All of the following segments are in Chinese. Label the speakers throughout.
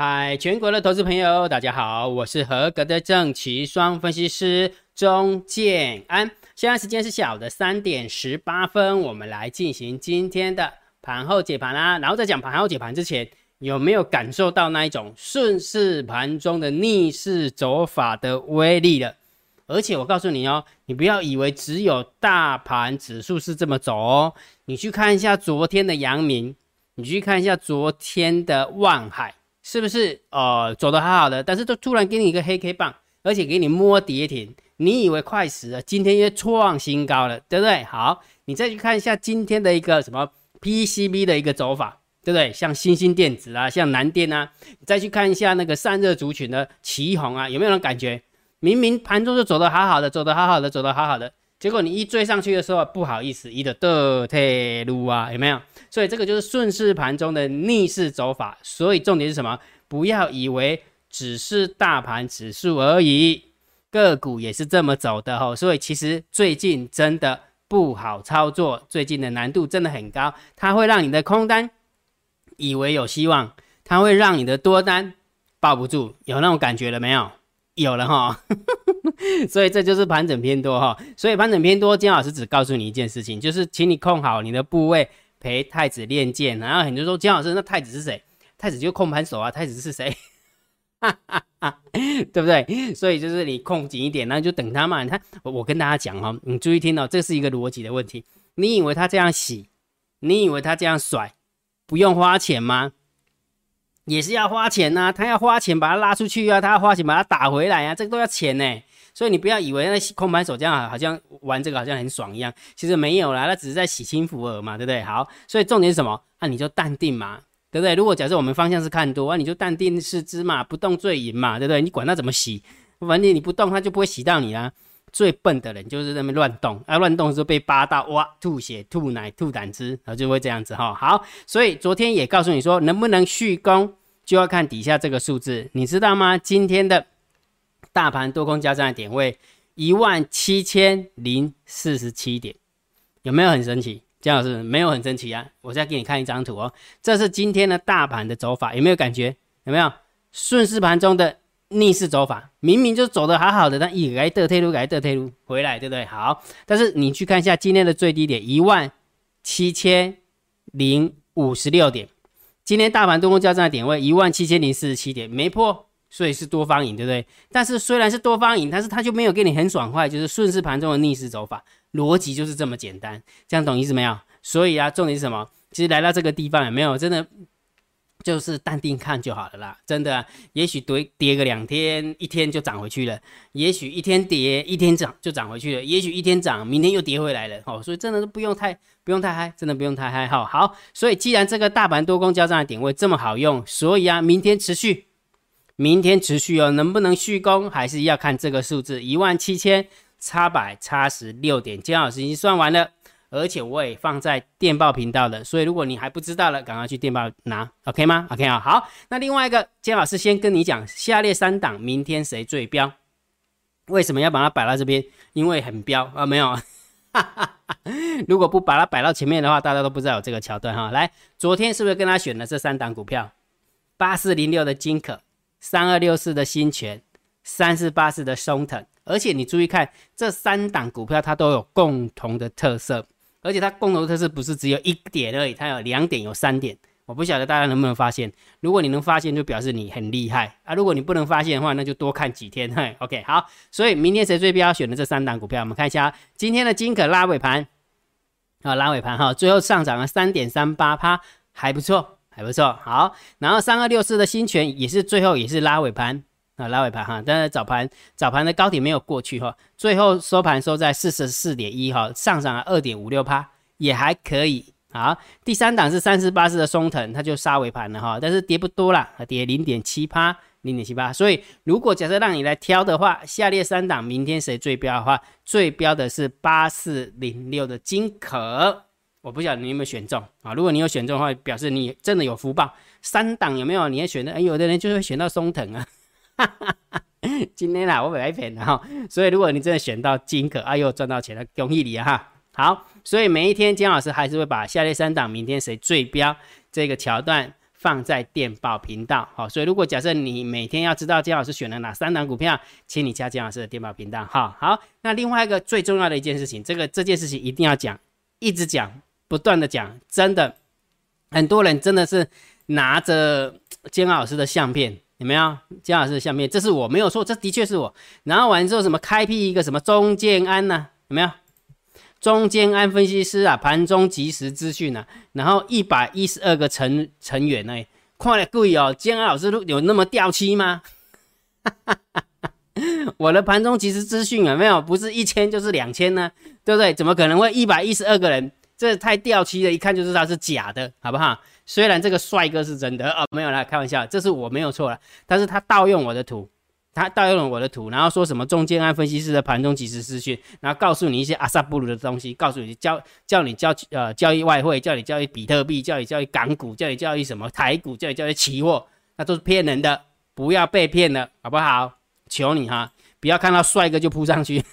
Speaker 1: 嗨，全国的投资朋友，大家好，我是合格的正奇双分析师钟建安。现在时间是下午的三点十八分，我们来进行今天的盘后解盘啦。然后在讲盘后解盘之前，有没有感受到那一种顺势盘中的逆势走法的威力了？而且我告诉你哦，你不要以为只有大盘指数是这么走哦，你去看一下昨天的阳明，你去看一下昨天的万海。是不是呃走的好好的，但是都突然给你一个黑 K 棒，而且给你摸跌停，你以为快死了，今天又创新高了，对不对？好，你再去看一下今天的一个什么 PCB 的一个走法，对不对？像新兴电子啊，像南电啊，你再去看一下那个散热族群的旗红啊，有没有人感觉明明盘中就走的好好的，走的好好的，走的好好的，结果你一追上去的时候，不好意思，一的倒退路啊，有没有？所以这个就是顺势盘中的逆势走法，所以重点是什么？不要以为只是大盘指数而已，个股也是这么走的哈。所以其实最近真的不好操作，最近的难度真的很高，它会让你的空单以为有希望，它会让你的多单抱不住，有那种感觉了没有？有了哈。所以这就是盘整偏多哈。所以盘整偏多，金老师只告诉你一件事情，就是请你控好你的部位。陪太子练剑，然后很多人说姜老师，那太子是谁？太子就控盘手啊，太子是谁？哈 哈对不对？所以就是你控紧一点，然后就等他嘛。你看，我跟大家讲哦，你注意听哦，这是一个逻辑的问题。你以为他这样洗，你以为他这样甩，不用花钱吗？也是要花钱呐，他要花钱把他拉出去啊，他要花钱把他打回来啊，这个都要钱呢。所以你不要以为那洗空盘手这样好像玩这个好像很爽一样，其实没有啦，那只是在洗清福尔嘛，对不对？好，所以重点是什么？那你就淡定嘛，对不对？如果假设我们方向是看多，那你就淡定是之嘛，不动最赢嘛，对不对？你管它怎么洗，反正你不动，它就不会洗到你啦。最笨的人就是那么乱动，啊，乱动的时候被扒到，哇，吐血、吐奶、吐胆汁，然后就会这样子哈。好，所以昨天也告诉你说，能不能续攻，就要看底下这个数字，你知道吗？今天的。大盘多空交战的点位一万七千零四十七点，有没有很神奇？姜老师没有很神奇啊！我再给你看一张图哦，这是今天的大盘的走法，有没有感觉？有没有顺势盘中的逆势走法？明明就走的好好的，但一改得退路，改得退路回来，对不对？好，但是你去看一下今天的最低点一万七千零五十六点，今天大盘多空交战的点位一万七千零四十七点，没破。所以是多方赢，对不对？但是虽然是多方赢，但是它就没有给你很爽快，就是顺势盘中的逆势走法，逻辑就是这么简单，这样懂意思没有？所以啊，重点是什么？其实来到这个地方也没有真的就是淡定看就好了啦，真的。也许跌跌个两天，一天就涨回去了；也许一天跌一天涨就涨回去了；也许一天涨，明天又跌回来了。哦，所以真的是不用太不用太嗨，真的不用太嗨。好好，所以既然这个大盘多空交战的点位这么好用，所以啊，明天持续。明天持续哦，能不能续攻还是要看这个数字一万七千差百差十六点。姜老师已经算完了，而且我也放在电报频道了，所以如果你还不知道了，赶快去电报拿，OK 吗？OK 啊，好。那另外一个，姜老师先跟你讲，下列三档明天谁最标？为什么要把它摆到这边？因为很标啊，没有。如果不把它摆到前面的话，大家都不知道有这个桥段哈。来，昨天是不是跟他选了这三档股票？八四零六的金可。三二六四的新权，三四八四的松藤，而且你注意看这三档股票，它都有共同的特色，而且它共同的特色不是只有一点而已，它有两点，有三点。我不晓得大家能不能发现，如果你能发现，就表示你很厉害啊！如果你不能发现的话，那就多看几天。嘿，OK，好。所以明天谁最标选的这三档股票，我们看一下今天的金可拉尾盘，啊，拉尾盘哈，最后上涨了三点三八趴，还不错。还不错，好，然后三二六四的新权也是最后也是拉尾盘啊，拉尾盘哈，但是早盘早盘的高点没有过去哈，最后收盘收在四十四点一哈，上涨了二点五六趴，也还可以。好，第三档是三十八四的松藤，它就杀尾盘了哈，但是跌不多啦，跌零点七趴，零点七八。所以如果假设让你来挑的话，下列三档明天谁最标的话，最标的是八四零六的金可。我不晓得你有没有选中啊？如果你有选中的话，表示你真的有福报。三档有没有？你也选的？哎，有的人就会选到松藤啊。今天啊，我来骗的哈。所以如果你真的选到金可，哎呦，赚到钱了，恭喜你啊！哈，好。所以每一天，姜老师还是会把下列三档明天谁最标这个桥段放在电报频道，好，所以如果假设你每天要知道姜老师选了哪三档股票，请你加姜老师的电报频道，哈好。那另外一个最重要的一件事情，这个这件事情一定要讲，一直讲，不断的讲，真的，很多人真的是拿着姜老师的相片，有没有？姜老师的相片，这是我没有错，这的确是我。然后完之后什么开辟一个什么中建安呢？有没有？中建安分析师啊，盘中即时资讯啊，然后一百一十二个成成员呢，快了贵哦！建安老师有那么掉漆吗？我的盘中即时资讯有没有？不是一千就是两千呢，对不对？怎么可能会一百一十二个人？这太掉漆了，一看就知道是假的，好不好？虽然这个帅哥是真的哦，没有啦，开玩笑，这是我没有错了，但是他盗用我的图。他盗用了我的图，然后说什么中间安分析师的盘中即时资讯，然后告诉你一些阿萨布鲁的东西，告诉你教叫你教呃交易外汇，叫你交易比特币，叫你交易港股，叫你交易什么台股，叫你交易期货，那都是骗人的，不要被骗了，好不好？求你哈，不要看到帅哥就扑上去。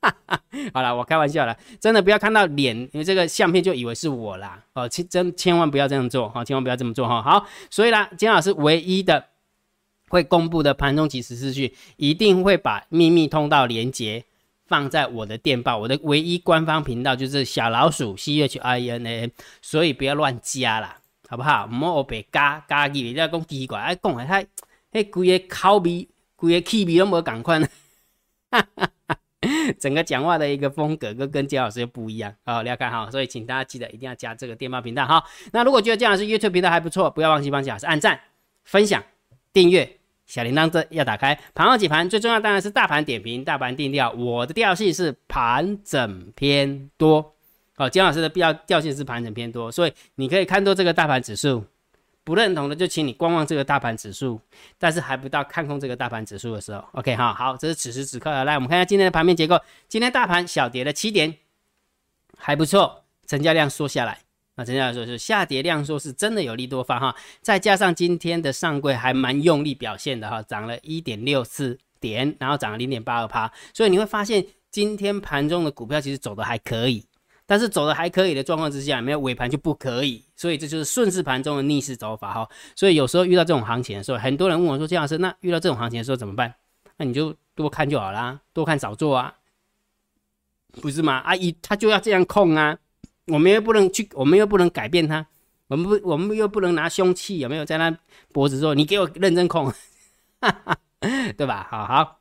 Speaker 1: 好了，我开玩笑了，真的不要看到脸，因为这个相片就以为是我啦。哦，千真千万不要这样做哈，千万不要这么做哈。好，所以啦，金老师唯一的。会公布的盘中即时资讯，一定会把秘密通道连接放在我的电报，我的唯一官方频道就是小老鼠 C H I N A，所以不要乱加啦，好不好？莫别加加几，你再讲奇怪，哎，讲的太，迄规个口味，规个气味都无共款，哈哈，整个讲话的一个风格跟跟姜老师又不一样，好，了解哈，所以请大家记得一定要加这个电报频道哈。那如果觉得姜老师 YouTube 频道还不错，不要忘记帮姜老师按赞、分享。订阅小铃铛这要打开盘后解盘，最重要当然是大盘点评、大盘定调。我的调性是盘整偏多，哦，姜老师的必要调性是盘整偏多，所以你可以看多这个大盘指数。不认同的就请你观望这个大盘指数，但是还不到看空这个大盘指数的时候。OK 哈，好，这是此时此刻来，我们看一下今天的盘面结构。今天大盘小跌了七点，还不错，成交量缩下来。那成交量说是下跌量缩是真的有利多方哈，再加上今天的上柜还蛮用力表现的哈，涨了一点六四点，然后涨了零点八二趴，所以你会发现今天盘中的股票其实走的还可以，但是走的还可以的状况之下，没有尾盘就不可以，所以这就是顺势盘中的逆势走法哈。所以有时候遇到这种行情的时候，很多人问我说：“姜老师，那遇到这种行情的时候怎么办？”那你就多看就好啦，多看少做啊，不是吗？阿姨他就要这样控啊。我们又不能去，我们又不能改变它，我们不，我们又不能拿凶器，有没有在那脖子说你给我认真控，对吧？好好，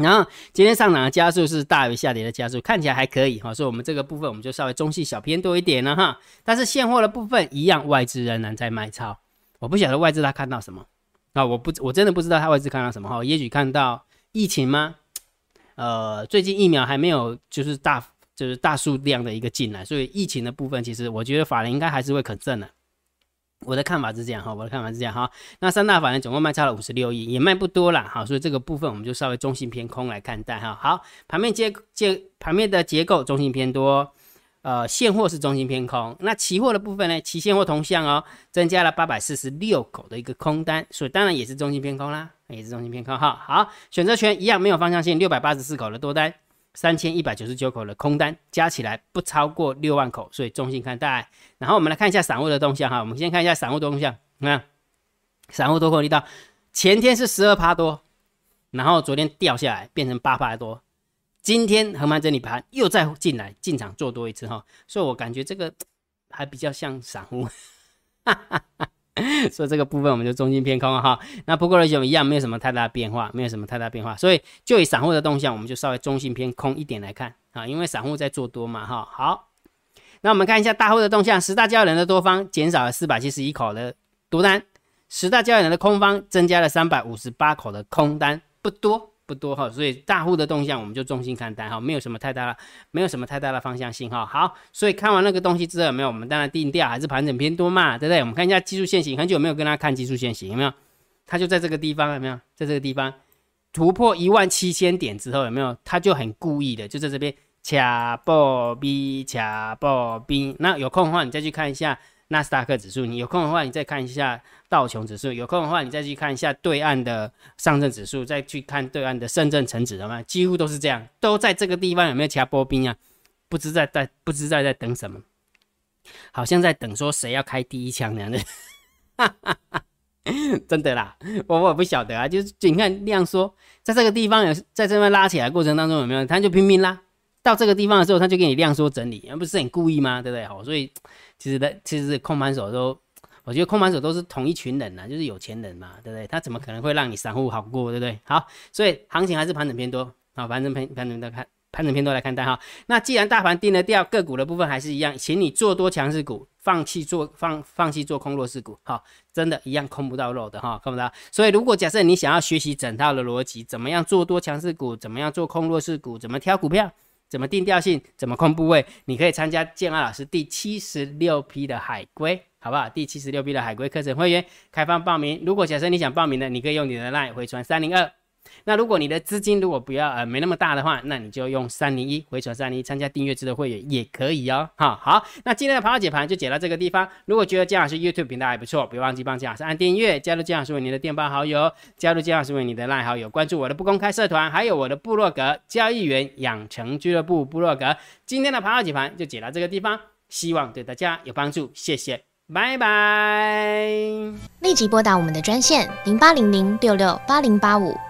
Speaker 1: 然后今天上涨的加速是大于下跌的加速，看起来还可以哈，所以我们这个部分我们就稍微中细小偏多一点了哈。但是现货的部分一样，外资仍然在卖超，我不晓得外资他看到什么啊？我不，我真的不知道他外资看到什么哈？也许看到疫情吗？呃，最近疫苗还没有就是大。就是大数量的一个进来，所以疫情的部分，其实我觉得法人应该还是会肯挣的。我的看法是这样哈，我的看法是这样哈。那三大法人总共卖差了五十六亿，也卖不多了哈，所以这个部分我们就稍微中性偏空来看待哈。好，盘面结结盘面的结构中性偏多，呃，现货是中性偏空。那期货的部分呢，期现货同向哦，增加了八百四十六口的一个空单，所以当然也是中性偏空啦，也是中性偏空哈。好，选择权一样没有方向性，六百八十四口的多单。三千一百九十九口的空单加起来不超过六万口，所以中性看待。然后我们来看一下散户的动向哈，我们先看一下散户动向。看，散户多空力道，前天是十二趴多，然后昨天掉下来变成八趴多，今天横盘整理盘又再进来进场做多一次哈，所以我感觉这个还比较像散户。哈哈哈。所以这个部分我们就中心偏空哈，那不过呢就一样没有什么太大变化，没有什么太大变化，所以就以散户的动向，我们就稍微中心偏空一点来看啊，因为散户在做多嘛哈。好，那我们看一下大户的动向，十大交易人的多方减少了四百七十一口的多单，十大交易人的空方增加了三百五十八口的空单，不多。不多哈，所以大户的动向我们就重心看单哈，没有什么太大的，没有什么太大的方向性哈。好，所以看完那个东西之后，有没有？我们当然定调还是盘整偏多嘛，对不对？我们看一下技术线型，很久没有跟大家看技术线型，有没有？它就在这个地方，有没有？在这个地方突破一万七千点之后，有没有？它就很故意的就在这边卡波 B 卡波 B，那有空的话你再去看一下。纳斯达克指数，你有空的话，你再看一下道琼指数；有空的话，你再去看一下对岸的上证指数，再去看对岸的深圳成指，好吗？几乎都是这样，都在这个地方有没有其他波兵啊？不知在在不知在在等什么？好像在等说谁要开第一枪那样的。真的啦，我我不晓得啊，就是你看量说，在这个地方有在这边拉起来过程当中有没有？他就拼命拉，到这个地方的时候他就给你量缩整理，那不是很故意吗？对不对？好，所以其实的其实控盘手都，我觉得控盘手都是同一群人呐，就是有钱人嘛，对不对？他怎么可能会让你散户好过，对不对？好，所以行情还是盘整偏多，好，盘整偏盘整的看。盘整偏多来看待哈，那既然大盘定了调，个股的部分还是一样，请你做多强势股，放弃做放放弃做空弱势股，好，真的一样空不到肉的哈，看不到。所以如果假设你想要学习整套的逻辑，怎么样做多强势股，怎么样做空弱势股，怎么挑股票，怎么定调性，怎么控部位，你可以参加建安老师第七十六批的海龟，好不好？第七十六批的海龟课程会员开放报名，如果假设你想报名的，你可以用你的 line 回传三零二。那如果你的资金如果不要呃没那么大的话，那你就用三零一回传三零一参加订阅制的会员也可以哦。哈，好，那今天的盘后解盘就解到这个地方。如果觉得姜老师 YouTube 频道还不错，别忘记帮姜老师按订阅，加入姜老师为你的电报好友，加入姜老师为你的赖好友，关注我的不公开社团，还有我的部落格交易员养成俱乐部部落格。今天的盘后解盘就解到这个地方，希望对大家有帮助，谢谢，拜拜。
Speaker 2: 立即拨打我们的专线零八零零六六八零八五。